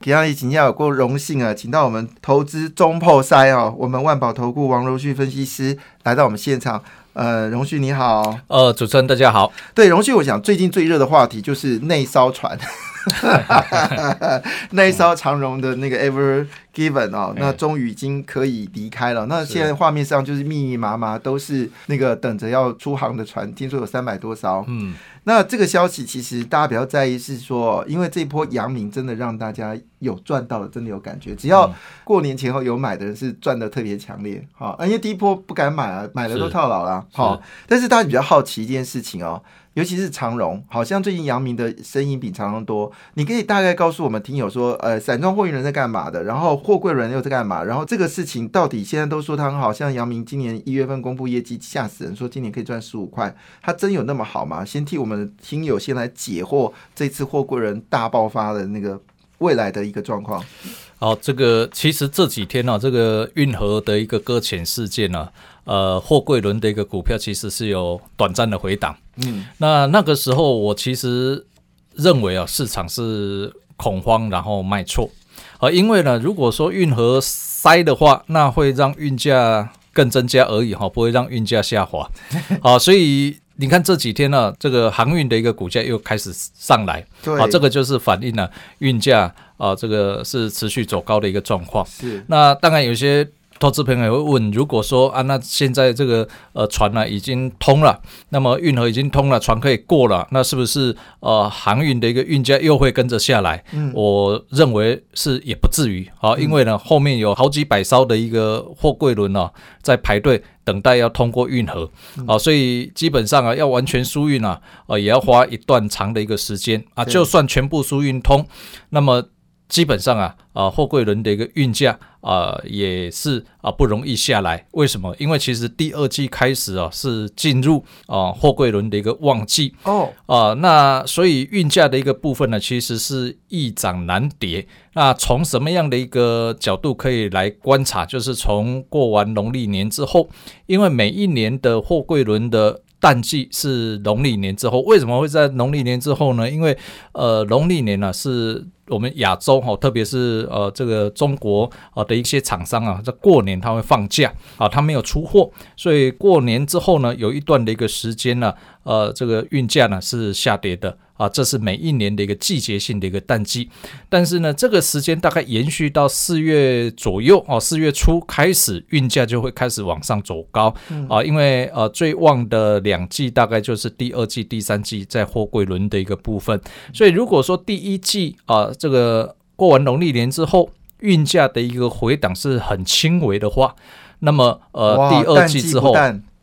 平常也请要有过荣幸啊，请到我们投资中破塞哦，我们万宝投顾王荣旭分析师来到我们现场。呃，荣旭你好，呃，主持人大家好。对，荣旭，我想最近最热的话题就是那艘船，那一艘长荣的那个 Ever Given 哦，那终于已经可以离开了。那现在画面上就是密密麻麻都是那个等着要出航的船，听说有三百多艘。嗯。那这个消息其实大家比较在意，是说，因为这一波阳明真的让大家有赚到了，真的有感觉。只要过年前后有买的人是赚的特别强烈，好，因为第一波不敢买啊，买了都套牢了，好。但是大家比较好奇一件事情哦。尤其是长荣，好像最近阳明的声音比长荣多。你可以大概告诉我们听友说，呃，散装货运人在干嘛的？然后货柜人又在干嘛？然后这个事情到底现在都说它很好，像阳明今年一月份公布业绩吓死人，说今年可以赚十五块，它真有那么好吗？先替我们听友先来解惑这次货柜人大爆发的那个未来的一个状况。好，这个其实这几天呢，这个运河的一个搁浅事件呢。呃，货柜轮的一个股票其实是有短暂的回档，嗯，那那个时候我其实认为啊，市场是恐慌，然后卖错，啊，因为呢，如果说运河塞的话，那会让运价更增加而已哈，不会让运价下滑，啊，所以你看这几天呢，这个航运的一个股价又开始上来，啊，这个就是反映了运价啊，这个是持续走高的一个状况，是，那当然有些。投资朋友也会问：如果说啊，那现在这个呃船呢已经通了，那么运河已经通了，船可以过了，那是不是呃航运的一个运价又会跟着下来？嗯，我认为是也不至于啊，因为呢后面有好几百艘的一个货柜轮哦在排队等待要通过运河啊，所以基本上啊要完全输运啊，呃也要花一段长的一个时间啊，就算全部输运通，那么。基本上啊，啊，货柜轮的一个运价啊，也是啊不容易下来。为什么？因为其实第二季开始啊，是进入啊货柜轮的一个旺季哦啊，那所以运价的一个部分呢，其实是易涨难跌。那从什么样的一个角度可以来观察？就是从过完农历年之后，因为每一年的货柜轮的淡季是农历年之后。为什么会在农历年之后呢？因为呃，农历年呢是。我们亚洲哈，特别是呃这个中国啊的一些厂商啊，在过年他会放假啊，他没有出货，所以过年之后呢，有一段的一个时间呢，呃，这个运价呢是下跌的。啊，这是每一年的一个季节性的一个淡季，但是呢，这个时间大概延续到四月左右哦，四月初开始运价就会开始往上走高啊，因为呃最旺的两季大概就是第二季、第三季在货柜轮的一个部分，所以如果说第一季啊这个过完农历年之后运价的一个回档是很轻微的话，那么呃第二季之后。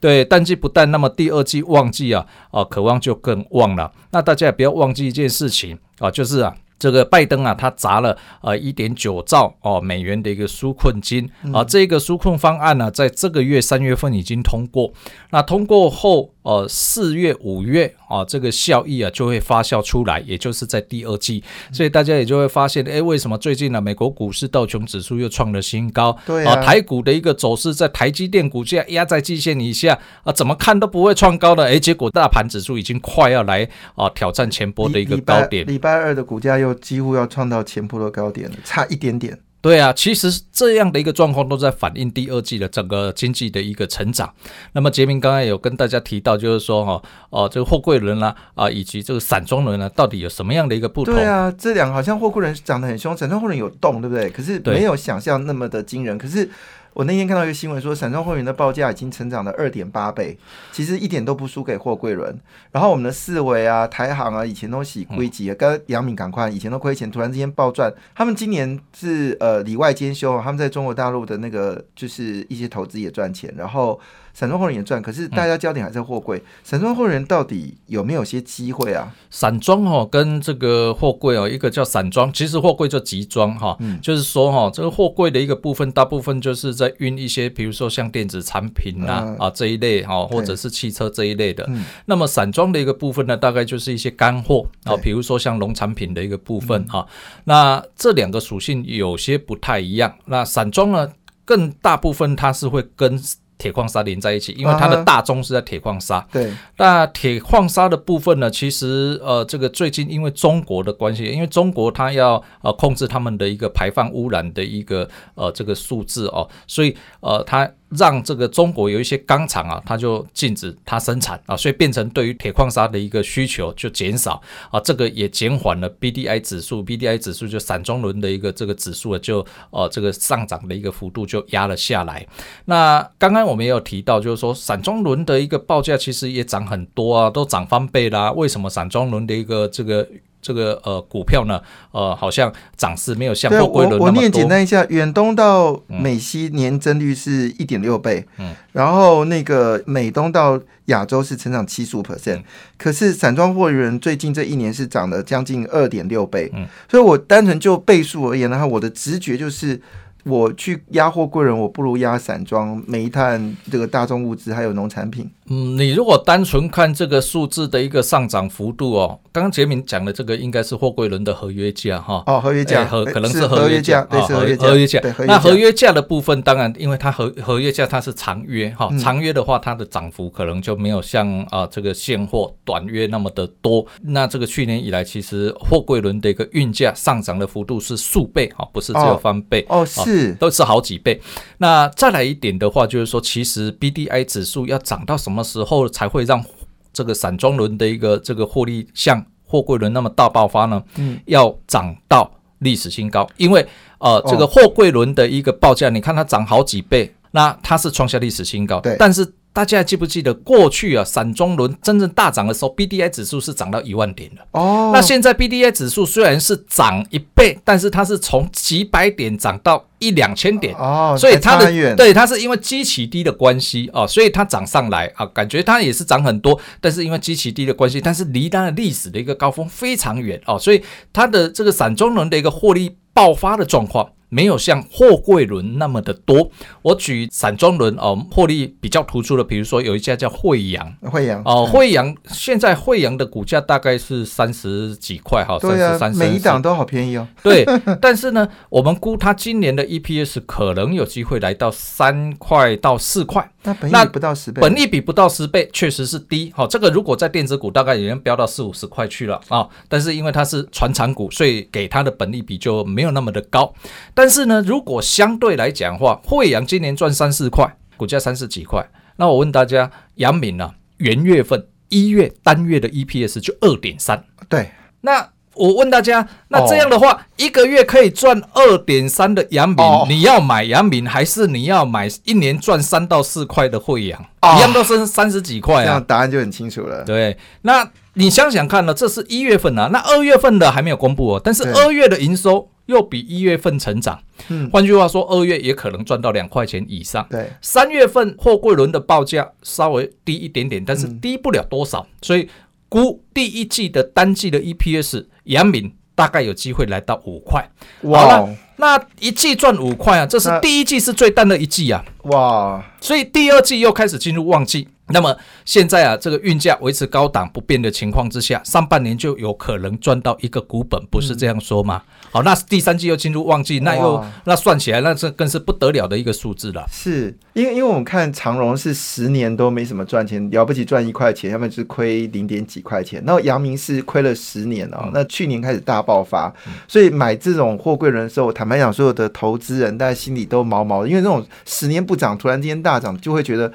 对，淡季不淡，那么第二季旺季啊，啊，渴望就更旺了。那大家也不要忘记一件事情啊，就是啊。这个拜登啊，他砸了呃一点九兆哦美元的一个纾困金啊，这个纾困方案呢，在这个月三月份已经通过。那通过后，呃，四月、五月啊，这个效益啊就会发酵出来，也就是在第二季。所以大家也就会发现，哎，为什么最近呢，美国股市道琼指数又创了新高？对啊，台股的一个走势，在台积电股价压在季线以下啊，怎么看都不会创高的。哎，结果大盘指数已经快要来啊挑战前波的一个高点。礼拜二的股价又。几乎要创到前坡的高点了，差一点点。对啊，其实这样的一个状况都在反映第二季的整个经济的一个成长。那么杰明刚才有跟大家提到，就是说哈，哦，这个货柜轮啦，啊，以及这个散装轮呢，到底有什么样的一个不同？对啊，这两个好像货柜轮涨得很凶，散装货轮有动，对不对？可是没有想象那么的惊人。可是。我那天看到一个新闻说，散装货源的报价已经成长了二点八倍，其实一点都不输给货柜轮。然后我们的四维啊、台航啊，以前都洗归集啊，跟杨敏赶快，以前都亏钱，突然之间暴赚。他们今年是呃里外兼修，他们在中国大陆的那个就是一些投资也赚钱，然后。散装货人也赚，可是大家焦点还在货柜。散装货人到底有没有些机会啊？散装哦，跟这个货柜哦，一个叫散装，其实货柜叫集装哈，就是说哈，这个货柜的一个部分，大部分就是在运一些，比如说像电子产品呐啊这一类哈，或者是汽车这一类的。那么散装的一个部分呢，大概就是一些干货啊，比如说像农产品的一个部分啊。那这两个属性有些不太一样。那散装呢，更大部分它是会跟。铁矿砂连在一起，因为它的大宗是在铁矿砂。对，那铁矿砂的部分呢，其实呃，这个最近因为中国的关系，因为中国它要呃控制他们的一个排放污染的一个呃这个数字哦，所以呃它。让这个中国有一些钢厂啊，它就禁止它生产啊，所以变成对于铁矿砂的一个需求就减少啊，这个也减缓了 B D I 指数，B D I 指数就散装轮的一个这个指数啊，就呃这个上涨的一个幅度就压了下来。那刚刚我们也有提到，就是说散装轮的一个报价其实也涨很多啊，都涨翻倍啦。为什么散装轮的一个这个？这个呃股票呢，呃好像涨势没有像货柜轮那么多。我念简单一下，远东到美西年增率是一点六倍，嗯，然后那个美东到亚洲是成长七十五 percent，可是散装货轮最近这一年是涨了将近二点六倍，嗯，所以我单纯就倍数而言的话，我的直觉就是。我去压货柜人，我不如压散装、煤炭这个大众物资还有农产品。嗯，你如果单纯看这个数字的一个上涨幅度哦，刚刚杰明讲的这个应该是货柜轮的合约价哈。哦，合约价合可能是合约价对，合约价。合约价。那合约价的部分，当然因为它合合约价它是长约哈，长约的话它的涨幅可能就没有像啊这个现货短约那么的多。那这个去年以来，其实货柜轮的一个运价上涨的幅度是数倍哈，不是只有翻倍哦是。是，都是好几倍。那再来一点的话，就是说，其实 B D I 指数要涨到什么时候才会让这个散装轮的一个这个获利像货柜轮那么大爆发呢？嗯，要涨到历史新高，因为呃，这个货柜轮的一个报价，你看它涨好几倍，那它是创下历史新高。对，但是。大家还记不记得过去啊，散装轮真正大涨的时候，B D I 指数是涨到一万点的。哦，那现在 B D I 指数虽然是涨一倍，但是它是从几百点涨到一两千点。哦，所以它的对它是因为基期低的关系啊，所以它涨上来啊，感觉它也是涨很多，但是因为基期低的关系，但是离它的历史的一个高峰非常远哦，所以它的这个散装轮的一个获利爆发的状况。没有像货柜轮那么的多。我举散装轮哦，获利比较突出的，比如说有一家叫惠阳，惠阳哦，惠阳现在惠阳的股价大概是三十几块哈，三十三，每一档都好便宜哦。对，但是呢，我们估它今年的 EPS 可能有机会来到三块到四块。那本益不到十倍，本益比不到十倍，确实是低。好，这个如果在电子股，大概已经飙到四五十块去了啊。但是因为它是传产股，所以给它的本益比就没有那么的高。但是呢，如果相对来讲话，惠阳今年赚三四块，股价三十几块。那我问大家，阳明呢，元月份一月单月的 EPS 就二点三。对，那。我问大家，那这样的话，一个月可以赚二点三的阳明，你要买阳明，还是你要买一年赚三到四块的惠阳？一样都是三十几块啊。这样答案就很清楚了。对，那你想想看呢？这是一月份啊，那二月份的还没有公布哦。但是二月的营收又比一月份成长，嗯，换句话说，二月也可能赚到两块钱以上。对，三月份货柜轮的报价稍微低一点点，但是低不了多少，所以。估第一季的单季的 EPS，杨敏大概有机会来到五块。好了，那一季赚五块啊，这是第一季是最淡的一季啊。哇，所以第二季又开始进入旺季。那么现在啊，这个运价维持高档不变的情况之下，上半年就有可能赚到一个股本，不是这样说吗？好，那第三季又进入旺季，那又那算起来，那这更是不得了的一个数字了。是因为因为我们看长荣是十年都没什么赚钱，了不起赚一块钱，要么就是亏零点几块钱。然后阳明是亏了十年哦，那去年开始大爆发，所以买这种货柜轮的时候，坦白讲，所有的投资人大家心里都毛毛的，因为那种十年不涨，突然之间大涨，就会觉得。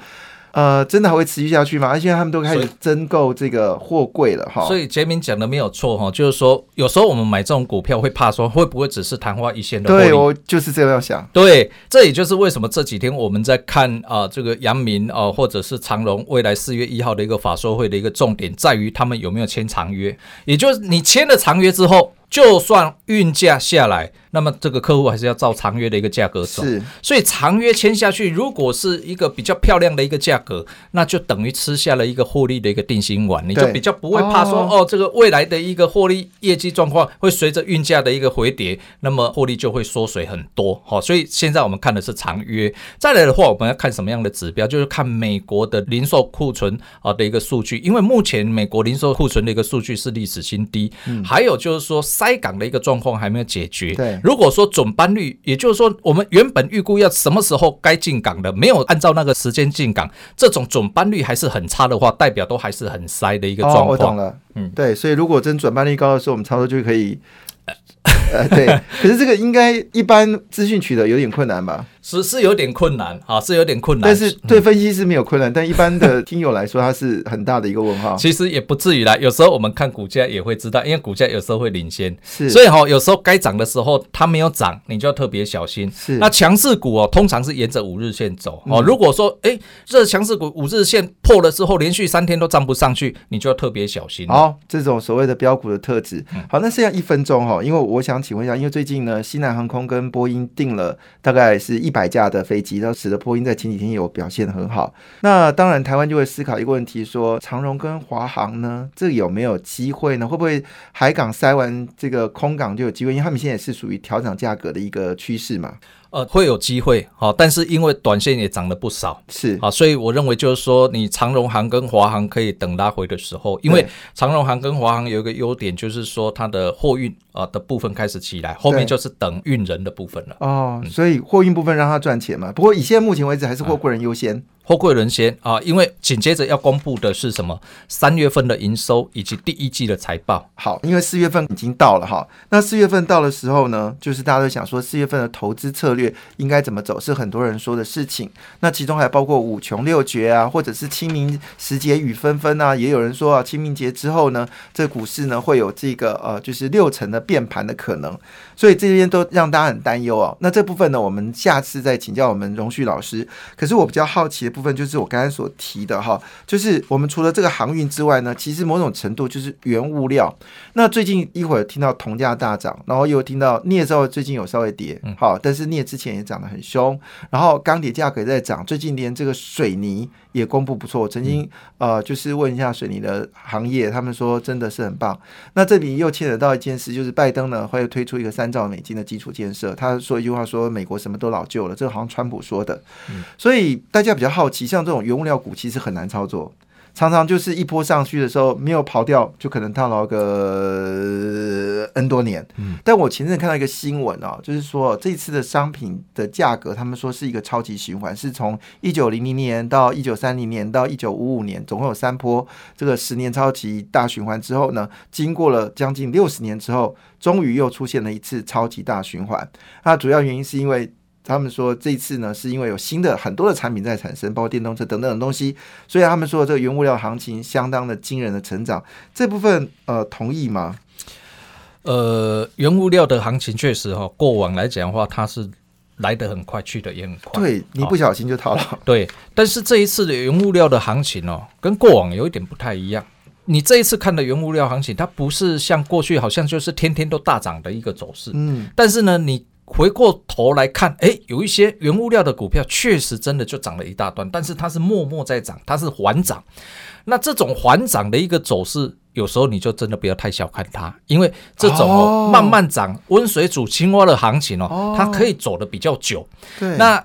呃，真的还会持续下去吗？而且他们都开始增购这个货柜了哈。所以杰明讲的没有错哈，就是说有时候我们买这种股票会怕说会不会只是昙花一现的对，我就是这样想。对，这也就是为什么这几天我们在看啊，这个阳明啊，或者是长荣未来四月一号的一个法说会的一个重点在于他们有没有签长约，也就是你签了长约之后。就算运价下来，那么这个客户还是要照长约的一个价格走。是，所以长约签下去，如果是一个比较漂亮的一个价格，那就等于吃下了一个获利的一个定心丸，你就比较不会怕说哦，这个未来的一个获利业绩状况会随着运价的一个回跌，那么获利就会缩水很多。好，所以现在我们看的是长约。再来的话，我们要看什么样的指标？就是看美国的零售库存啊的一个数据，因为目前美国零售库存的一个数据是历史新低。嗯，还有就是说。塞港的一个状况还没有解决。对，如果说准班率，也就是说我们原本预估要什么时候该进港的，没有按照那个时间进港，这种准班率还是很差的话，代表都还是很塞的一个状况。我懂了，嗯，对，所以如果真准班率高的时候，我们差不多就可以。呃，对，可是这个应该一般资讯取得有点困难吧？是是有点困难啊，是有点困难。但是对分析师没有困难，但一般的听友来说，它是很大的一个问号。其实也不至于啦，有时候我们看股价也会知道，因为股价有时候会领先，是。所以哈，有时候该涨的时候它没有涨，你就要特别小心。是。那强势股哦，通常是沿着五日线走哦。如果说哎，这强势股五日线破了之后，连续三天都涨不上去，你就要特别小心。哦，这种所谓的标股的特质。好，那剩下一分钟哈，因为我想请问一下，因为最近呢，西南航空跟波音订了大概是一百架的飞机。然后使得波音在前几天有表现很好。那当然，台湾就会思考一个问题：说长荣跟华航呢，这有没有机会呢？会不会海港塞完这个空港就有机会？因为他们现在也是属于调整价格的一个趋势嘛。呃，会有机会，好，但是因为短线也涨了不少，是啊，所以我认为就是说，你长荣航跟华航可以等拉回的时候，因为长荣航跟华航有一个优点，就是说它的货运啊的部分开始起来，后面就是等运人的部分了。哦，所以货运部分让它赚钱嘛。不过以现在目前为止，还是货柜人优先。货柜人先啊，因为紧接着要公布的是什么？三月份的营收以及第一季的财报。好，因为四月份已经到了哈，那四月份到的时候呢，就是大家都想说四月份的投资策略应该怎么走，是很多人说的事情。那其中还包括五穷六绝啊，或者是清明时节雨纷纷啊，也有人说啊，清明节之后呢，这股市呢会有这个呃，就是六成的变盘的可能。所以这边都让大家很担忧哦。那这部分呢，我们下次再请教我们荣旭老师。可是我比较好奇。部分就是我刚才所提的哈，就是我们除了这个航运之外呢，其实某种程度就是原物料。那最近一会儿听到铜价大涨，然后又听到镍稍微最近有稍微跌，好，但是镍之前也涨得很凶，然后钢铁价格也在涨，最近连这个水泥也公布不错。我曾经呃就是问一下水泥的行业，他们说真的是很棒。那这里又牵扯到一件事，就是拜登呢会推出一个三兆美金的基础建设，他说一句话说美国什么都老旧了，这个好像川普说的，所以大家比较好。奇像这种原物料股其实很难操作，常常就是一波上去的时候没有跑掉，就可能套牢个 N 多年。嗯，但我前阵看到一个新闻哦，就是说这次的商品的价格，他们说是一个超级循环，是从一九零零年到一九三零年到一九五五年，总共有三波这个十年超级大循环之后呢，经过了将近六十年之后，终于又出现了一次超级大循环。那主要原因是因为。他们说这次呢，是因为有新的很多的产品在产生，包括电动车等等的东西，所以他们说这个原物料行情相当的惊人的成长。这部分呃同意吗？呃，原物料的行情确实哈，过往来讲的话，它是来得很快，去的也很快。对你不小心就套了。对，但是这一次的原物料的行情哦，跟过往有一点不太一样。你这一次看的原物料行情，它不是像过去好像就是天天都大涨的一个走势。嗯，但是呢，你。回过头来看，哎，有一些原物料的股票确实真的就涨了一大段，但是它是默默在涨，它是缓涨。那这种缓涨的一个走势，有时候你就真的不要太小看它，因为这种哦慢慢涨、温水煮青蛙的行情哦，它可以走的比较久。对，那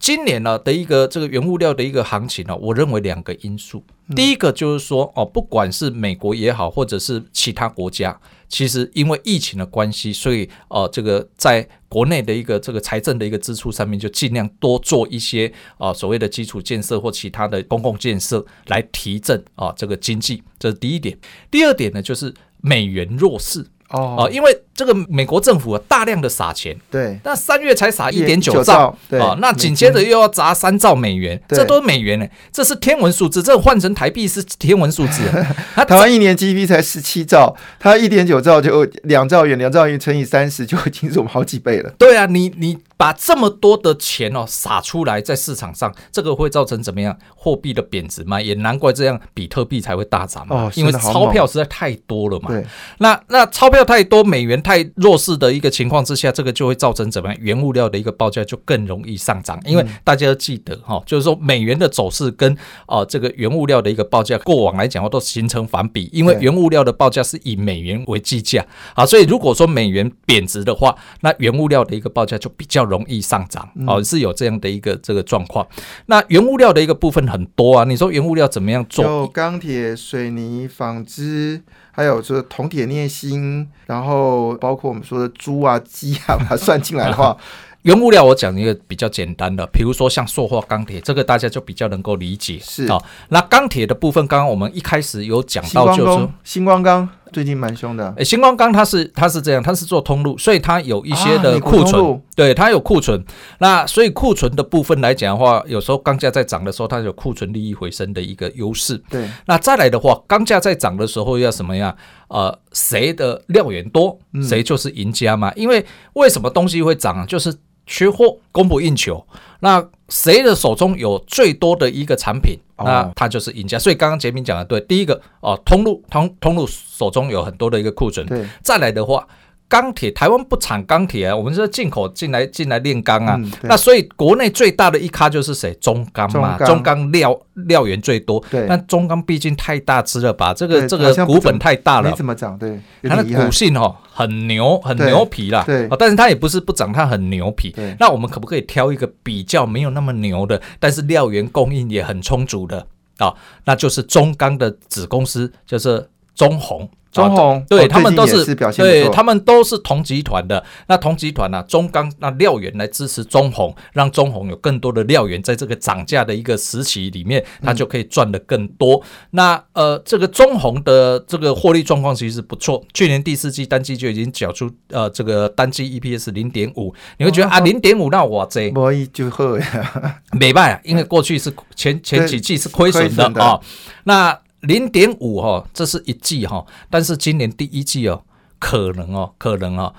今年呢的一个这个原物料的一个行情呢，我认为两个因素，第一个就是说哦，不管是美国也好，或者是其他国家。其实因为疫情的关系，所以呃，这个在国内的一个这个财政的一个支出上面，就尽量多做一些啊所谓的基础建设或其他的公共建设来提振啊这个经济，这是第一点。第二点呢，就是美元弱势。哦，因为这个美国政府大量的撒钱，对，那三月才撒一点九兆，啊，那紧接着又要砸三兆美元，这都是美元呢，这是天文数字，这换成台币是天文数字。他台湾一年 GDP 才十七兆，他一点九兆就两兆元，两兆元乘以三十就已经是我们好几倍了。对啊，你你。把这么多的钱哦撒出来在市场上，这个会造成怎么样？货币的贬值嘛，也难怪这样比特币才会大涨嘛，因为钞票实在太多了嘛。对，那那钞票太多，美元太弱势的一个情况之下，这个就会造成怎么样？原物料的一个报价就更容易上涨，因为大家要记得哈，就是说美元的走势跟啊这个原物料的一个报价过往来讲都形成反比，因为原物料的报价是以美元为计价啊，所以如果说美元贬值的话，那原物料的一个报价就比较容易上涨哦，是有这样的一个这个状况。那原物料的一个部分很多啊，你说原物料怎么样做？有钢铁、水泥、纺织，还有就是铜、铁、镍、锌，然后包括我们说的猪啊、鸡啊，把它算进来的话。原物料我讲一个比较简单的，比如说像塑化钢铁，这个大家就比较能够理解。是啊，那钢铁的部分，刚刚我们一开始有讲到，就是星光钢最近蛮凶的。哎，星光钢它是它是这样，它是做通路，所以它有一些的库存，对，它有库存。那所以库存的部分来讲的话，有时候钢价在涨的时候，它有库存利益回升的一个优势。对，那再来的话，钢价在涨的时候要什么样？呃，谁的料源多，谁就是赢家嘛。因为为什么东西会涨啊？就是缺货，供不应求。那谁的手中有最多的一个产品，那他就是赢家。所以刚刚杰明讲的对，第一个哦，通路通通路手中有很多的一个库存。对，再来的话。钢铁，台湾不产钢铁啊，我们是进口进来进来炼钢啊。那所以国内最大的一咖就是谁？中钢嘛，中钢料料源最多。对，但中钢毕竟太大只了吧？这个这个股本太大了，没怎么涨。对，它的股性哦很牛，很牛皮啦。对，但是它也不是不涨，它很牛皮。那我们可不可以挑一个比较没有那么牛的，但是料源供应也很充足的啊？那就是中钢的子公司，就是中红。中红。对他们都是对他们都是同集团的。那同集团呢，中钢那料源来支持中红，让中红有更多的料源，在这个涨价的一个时期里面，它就可以赚的更多。那呃，这个中红的这个获利状况其实不错，去年第四季单季就已经缴出呃这个单季 EPS 零点五，你会觉得啊零点五那我这可以就好呀，没办法，因为过去是前前几季是亏损的啊，那。零点五哈，这是一季哈，但是今年第一季哦，可能哦，可能哦，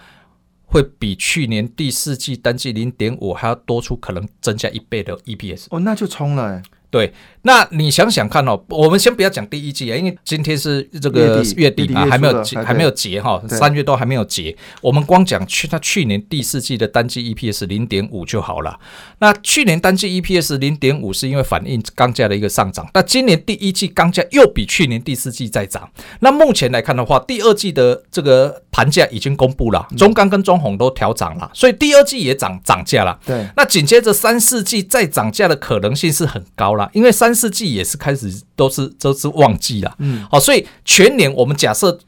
会比去年第四季单季零点五还要多出，可能增加一倍的 EPS 哦，那就冲了。对，那你想想看哦，我们先不要讲第一季啊，因为今天是这个月底嘛，还没有还没有结哈，三月都还没有结。我们光讲去他去年第四季的单季 EPS 零点五就好了。那去年单季 EPS 零点五是因为反映钢价的一个上涨，那今年第一季钢价又比去年第四季再涨。那目前来看的话，第二季的这个盘价已经公布了，中钢跟中红都调涨了，所以第二季也涨涨价了。对，那紧接着三四季再涨价的可能性是很高了。因为三四季也是开始都是都是旺季了，嗯，好，所以全年我们假设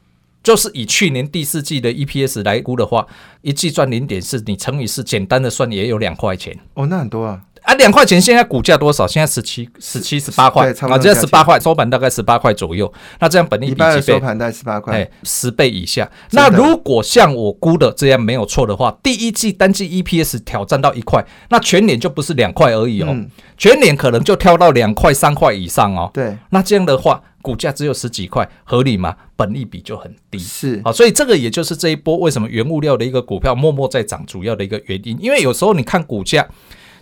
就是以去年第四季的 EPS 来估的话，一季赚零点四，你乘以四，简单的算也有两块钱。哦，那很多啊。啊，两块钱现在股价多少？现在十七、十七、十八块啊，这十八块收盘大概十八块左右。那这样本利比几倍？收盘大概十八块，十倍以下。那如果像我估的这样没有错的话，第一季单季 EPS 挑战到一块，那全年就不是两块而已哦，全年可能就跳到两块、三块以上哦。对，那这样的话，股价只有十几块，合理吗？本利比就很低。是啊，所以这个也就是这一波为什么原物料的一个股票默默在涨主要的一个原因，因为有时候你看股价。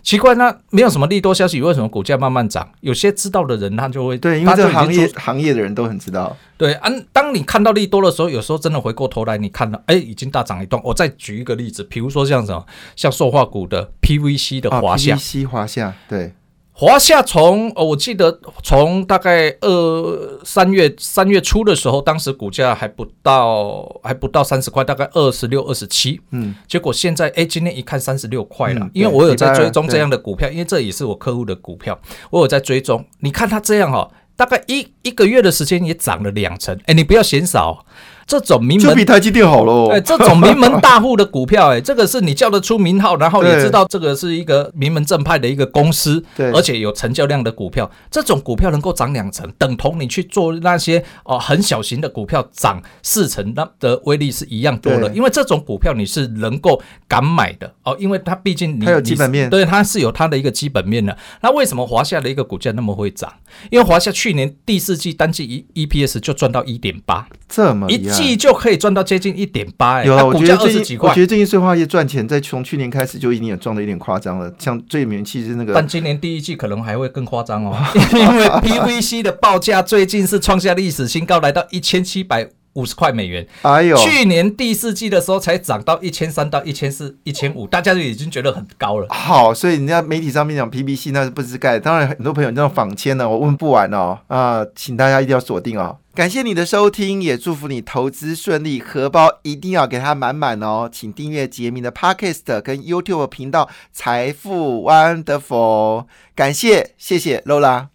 奇怪，那没有什么利多消息，为什么股价慢慢涨？有些知道的人，他就会对，因为这行业行业的人都很知道。对，嗯，当你看到利多的时候，有时候真的回过头来，你看到，哎，已经大涨一段。我再举一个例子，比如说像什么，像塑化股的 PVC 的华夏，PVC 华夏，对。华夏从哦，我记得从大概二三月三月初的时候，当时股价还不到还不到三十块，大概二十六、二十七。嗯，结果现在哎，今天一看三十六块了。因为我有在追踪这样的股票，因为这也是我客户的股票，我有在追踪。你看它这样哈，大概一一个月的时间也涨了两成。哎，你不要嫌少。这种名门就比台积电好喽。哎，这种名门大户的股票，哎，这个是你叫得出名号，然后也知道这个是一个名门正派的一个公司，对，而且有成交量的股票，这种股票能够涨两成，等同你去做那些哦很小型的股票涨四成，那的威力是一样多的。因为这种股票你是能够敢买的哦，因为它毕竟你有基本面，对，它是有它的一个基本面的。那为什么华夏的一个股价那么会涨？因为华夏去年第四季单季 E E P S 就赚到一点八，这么一季就可以赚到接近一点八，哎，有了，我觉得二十几块，我觉得最近碎化业赚钱，在从去年开始就已经有赚的有点夸张了。像最名气是那个，但今年第一季可能还会更夸张哦，因为 PVC 的报价最近是创下历史新高，来到一千七百。五十块美元，哎呦！去年第四季的时候才涨到一千三到一千四、一千五，大家就已经觉得很高了。好，所以人家媒体上面讲 PVC 那是不知盖，当然很多朋友那种仿签呢，我问不完哦啊，请大家一定要锁定哦。感谢你的收听，也祝福你投资顺利，荷包一定要给它满满哦。请订阅杰明的 Podcast 跟 YouTube 频道财富 Wonderful，感谢，谢谢 Lola。